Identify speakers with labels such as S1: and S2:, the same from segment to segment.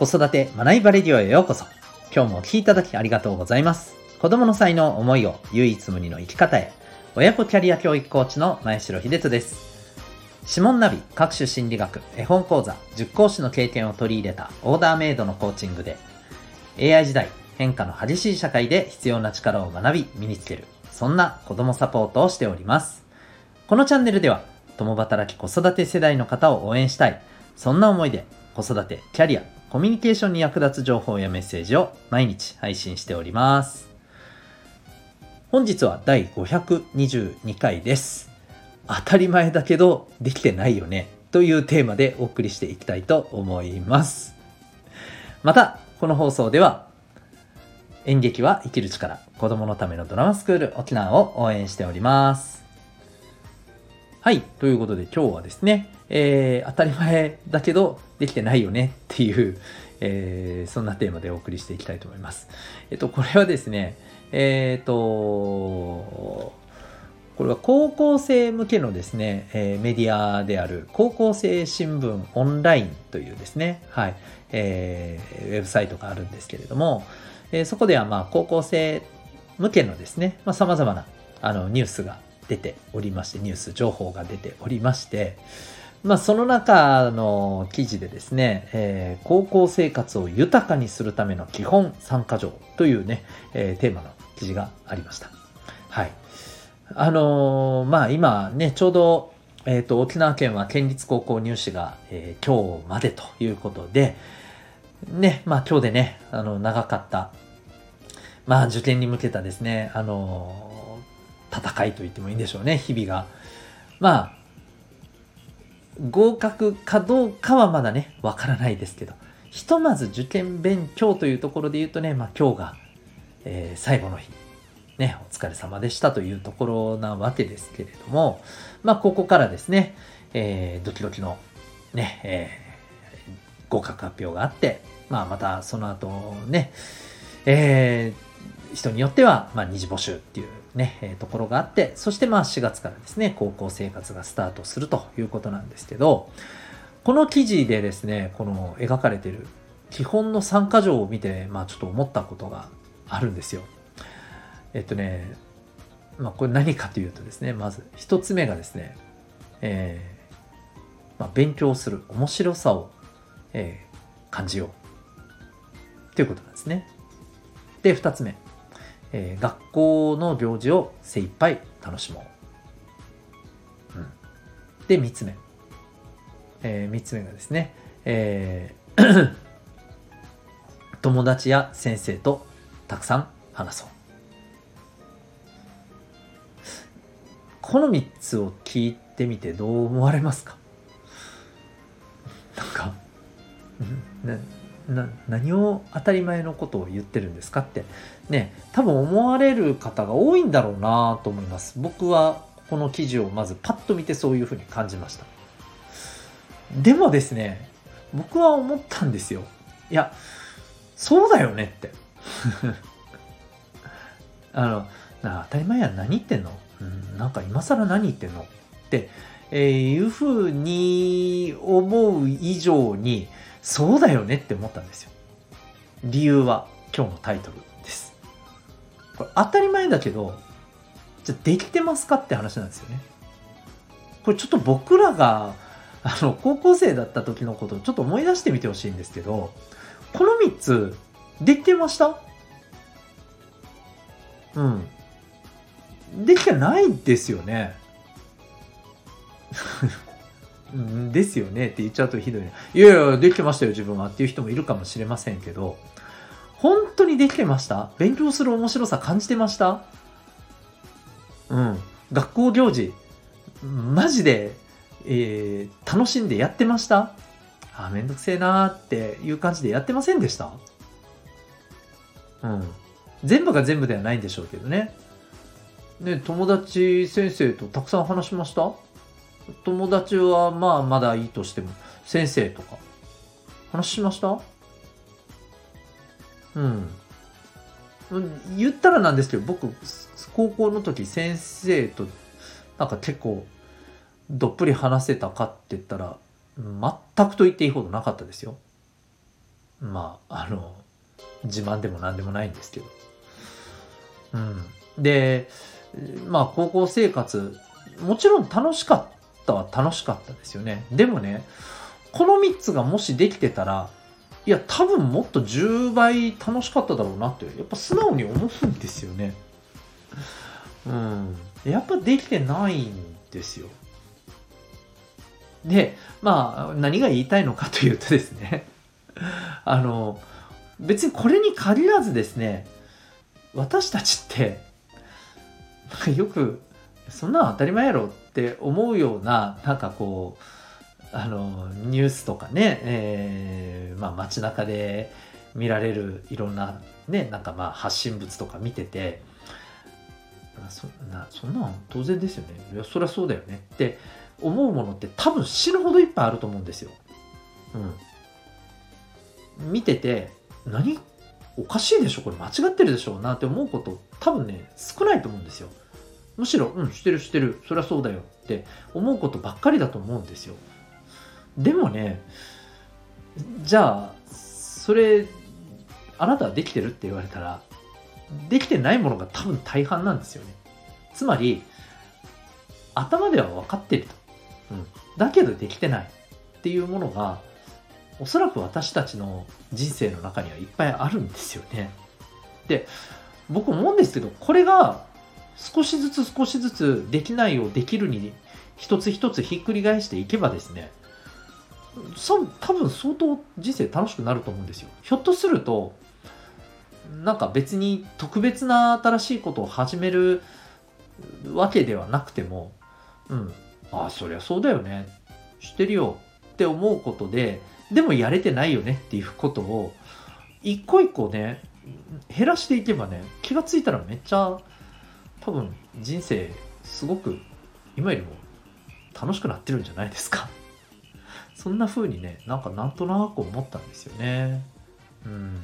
S1: 子育て学びバレディオへようこそ。今日もお聴きいただきありがとうございます。子供の才能、思いを唯一無二の生き方へ。親子キャリア教育コーチの前城秀人です。指紋ナビ、各種心理学、絵本講座、塾講師の経験を取り入れたオーダーメイドのコーチングで、AI 時代、変化の激しい社会で必要な力を学び、身につける。そんな子供サポートをしております。このチャンネルでは、共働き子育て世代の方を応援したい。そんな思いで、子育て、キャリア、コミュニケーションに役立つ情報やメッセージを毎日配信しております。本日は第522回です。当たり前だけどできてないよねというテーマでお送りしていきたいと思います。また、この放送では演劇は生きる力子供のためのドラマスクール沖縄を応援しております。はい。ということで今日はですね、えー、当たり前だけどできてないよねっていう、えー、そんなテーマでお送りしていきたいと思います。えっと、これはですね、えっ、と、これは高校生向けのですね、えー、メディアである高校生新聞オンラインというですね、はい、えー、ウェブサイトがあるんですけれども、えー、そこではまあ高校生向けのですね、まあ、様々なあのニュースが出ておりまして、ニュース情報が出ておりまして、まあ、その中の記事でですね、えー、高校生活を豊かにするための基本参加条というね、えー、テーマの記事がありました。はい。あのー、まあ今ね、ちょうど、えっ、と、沖縄県は県立高校入試が、え今日までということで、ね、まあ今日でね、あの、長かった、まあ受験に向けたですね、あの戦いと言ってもいいんでしょうね、日々が。まあ、合格かどうかはまだね、わからないですけど、ひとまず受験勉強というところで言うとね、まあ今日が、えー、最後の日、ね、お疲れ様でしたというところなわけですけれども、まあここからですね、えー、ドキドキのね、えー、合格発表があって、まあまたその後ね、えー、人によっては、まあ二次募集っていうね、え、ところがあって、そしてまあ4月からですね、高校生活がスタートするということなんですけど、この記事でですね、この描かれている基本の参加条を見て、まあちょっと思ったことがあるんですよ。えっとね、まあこれ何かというとですね、まず一つ目がですね、えー、まあ、勉強する面白さを、えー、感じようということなんですね。で、二つ目。えー、学校の行事を精一杯楽しもう。うん、で、3つ目。えー、3つ目がですね、えー 友達や先生とたくさん話そう。この3つを聞いてみてどう思われますか？なんか、な何を当たり前のことを言ってるんですかって。ね多分思われる方が多いんだろうなと思います。僕はこの記事をまずパッと見てそういうふうに感じました。でもですね僕は思ったんですよ。いやそうだよねって。あのな当たり前や何言ってんの、うん、なんか今更何言ってんの、えー、いうふうに思う以上にそうだよねって思ったんですよ。理由は今日のタイトルです。これ当たり前だけど、じゃできてますかって話なんですよね。これちょっと僕らが、あの、高校生だった時のことをちょっと思い出してみてほしいんですけど、この3つ、できてました？うん。できてないですよね。ですよねって言っちゃうとひどいね。いやいや、できてましたよ、自分はっていう人もいるかもしれませんけど、本当にできてました？勉強する面白さ感じてました？うん。学校行事、マジで、えー、楽しんでやってました？あ、めんどくせえなーっていう感じでやってませんでした？うん。全部が全部ではないんでしょうけどね。ね、友達先生とたくさん話しました？友達はまあまだいいとしても、先生とか、話しました？うん。言ったらなんですけど、僕、高校の時先生と、なんか結構、どっぷり話せたかって言ったら、全くと言っていいほどなかったですよ。まあ、あの、自慢でも何でもないんですけど。うん。で、まあ、高校生活、もちろん楽しかったは楽しかったですよね。でもね、この3つがもしできてたら、いや、多分もっと10倍楽しかっただろうなって、やっぱ素直に思うんですよね。うん。やっぱできてないんですよ。で、まあ、何が言いたいのかというとですね、あの、別にこれに限らずですね、私たちって、よく、そんな当たり前やろって思うような、なんかこう、あの、ニュースとかね、えー、まあ街中で見られるいろんなね、なんかまあ発信物とか見てて、そなそんなん当然ですよね。いや、そりゃそうだよねって思うものって多分死ぬほどいっぱいあると思うんですよ。うん。見てて、何？おかしいでしょ？これ間違ってるでしょ？なんて思うこと多分ね、少ないと思うんですよ。むしろ、うん、してるしてる、そりゃそうだよって思うことばっかりだと思うんですよ。でもね、じゃあ、それ、あなたはできてるって言われたら、できてないものが多分大半なんですよね。つまり、頭では分かってると。うん。だけどできてないっていうものが、おそらく私たちの人生の中にはいっぱいあるんですよね。で、僕思うんですけど、これが少しずつ少しずつできないをできるに一つ一つひっくり返していけばですね、多分相当人生楽しくなると思うんですよ。ひょっとすると、なんか別に特別な新しいことを始めるわけではなくても、うん、ああ、そりゃそうだよね。してるよって思うことで、でもやれてないよねっていうことを、一個一個ね、減らしていけばね、気がついたらめっちゃ、多分人生すごく今よりも楽しくなってるんじゃないですか。そんな風にね、なんかなんとなく思ったんですよね。うん。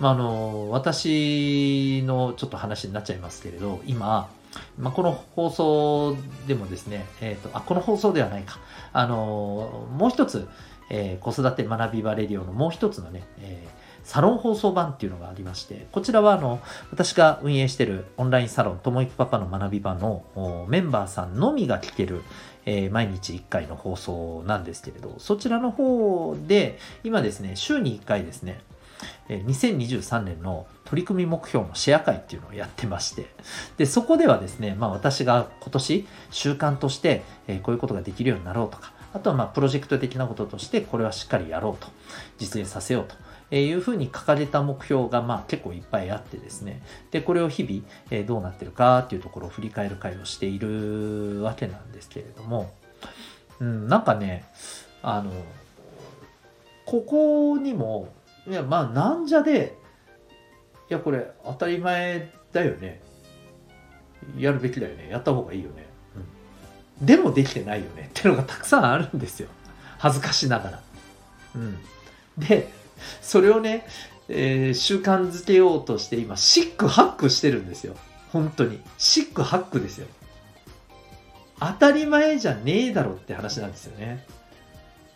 S1: まあ、あの、私のちょっと話になっちゃいますけれど、今、まあ、この放送でもですね、えっ、ー、と、あ、この放送ではないか。あの、もう一つ、えー、子育て学びバレディオのもう一つのね、え、サロン放送版っていうのがありまして、こちらはあの、私が運営してるオンラインサロン、ともいくパパの学び場のメンバーさんのみが聞ける、えー、毎日1回の放送なんですけれど、そちらの方で、今ですね、週に1回ですね、2023年の取り組み目標のシェア会っていうのをやってまして、で、そこではですね、まあ私が今年習慣として、えこういうことができるようになろうとか、あとはまあプロジェクト的なこととしてこれはしっかりやろうと、実現させようとえいうふうに掲げた目標がまあ結構いっぱいあってですね、で、これを日々、えどうなってるかっていうところを振り返る会をしているわけなんですけれども、うん、なんかね、あの、ここにもいや、まあ、なんじゃで、いや、これ、当たり前だよね。やるべきだよね。やった方がいいよね。うん。でもできてないよね。っていうのがたくさんあるんですよ。恥ずかしながら。うん。で、それをね、えー、習慣づけようとして今、シックハックしてるんですよ。本当に。シックハックですよ。当たり前じゃねえだろって話なんですよね。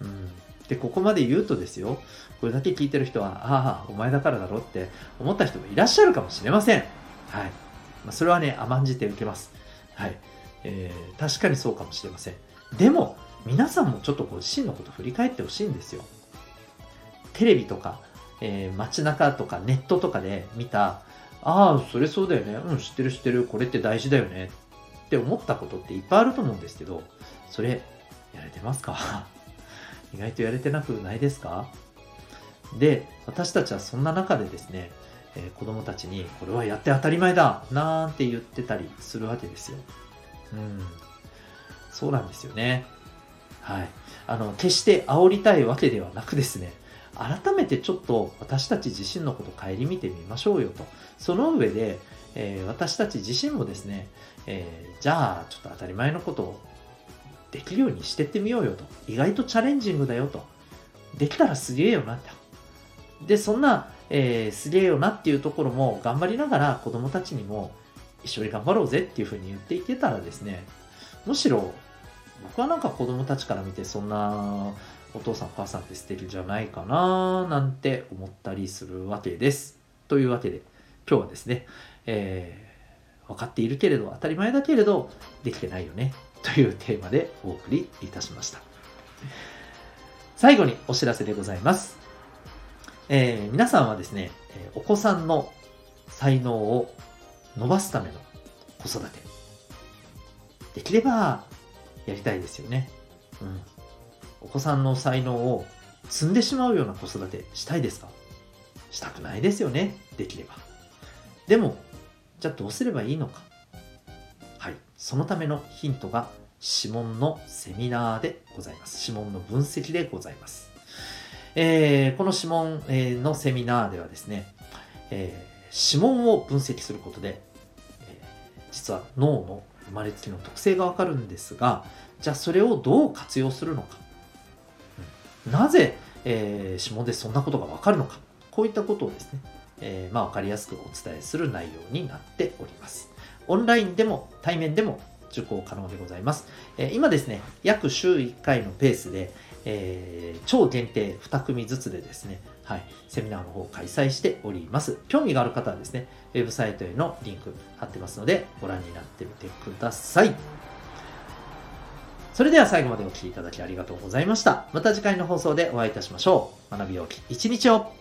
S1: うん。で、ここまで言うとですよ、これだけ聞いてる人は、ああ、お前だからだろって思った人もいらっしゃるかもしれません。はい。まあ、それはね、甘んじて受けます。はい。えー、確かにそうかもしれません。でも、皆さんもちょっとご自身のこと振り返ってほしいんですよ。テレビとか、えー、街中とかネットとかで見た、ああ、それそうだよね。うん、知ってる知ってる。これって大事だよね。って思ったことっていっぱいあると思うんですけど、それ、やれてますか？意外とやれてなくないですか？で、私たちはそんな中でですね、えー、子供たちにこれはやって当たり前だなんて言ってたりするわけですよ。うん。そうなんですよね。はい。あの、決して煽りたいわけではなくですね、改めてちょっと私たち自身のことを顧みてみましょうよと。その上で、えー、私たち自身もですね、えー、じゃあちょっと当たり前のことをできるようにしてってみようよと。意外とチャレンジングだよと。できたらすげえよなって。で、そんな、えー、すげえよなっていうところも頑張りながら子供たちにも一緒に頑張ろうぜっていうふうに言っていけたらですね、むしろ僕はなんか子供たちから見てそんなお父さんお母さんって素敵じゃないかななんて思ったりするわけです。というわけで今日はですね、えー、分かっているけれど当たり前だけれどできてないよねというテーマでお送りいたしました。最後にお知らせでございます。えー、皆さんはですね、お子さんの才能を伸ばすための子育て。できればやりたいですよね。うん。お子さんの才能を積んでしまうような子育てしたいですか？したくないですよね？できれば。でも、じゃあどうすればいいのか？はい。そのためのヒントが指紋のセミナーでございます。指紋の分析でございます。えー、この指紋のセミナーではですね、えー、指紋を分析することで、えー、実は脳の生まれつきの特性がわかるんですが、じゃあそれをどう活用するのか？なぜ、えー、指紋でそんなことがわかるのか。こういったことをですね、えー、まあ、わかりやすくお伝えする内容になっております。オンラインでも対面でも受講可能でございます。えー、今ですね、約週1回のペースで、えー、超限定2組ずつでですね、はい、セミナーの方を開催しております。興味がある方はですね、ウェブサイトへのリンク貼ってますので、ご覧になってみてください。それでは最後までお聴きいただきありがとうございました。また次回の放送でお会いいたしましょう。学びよき一日を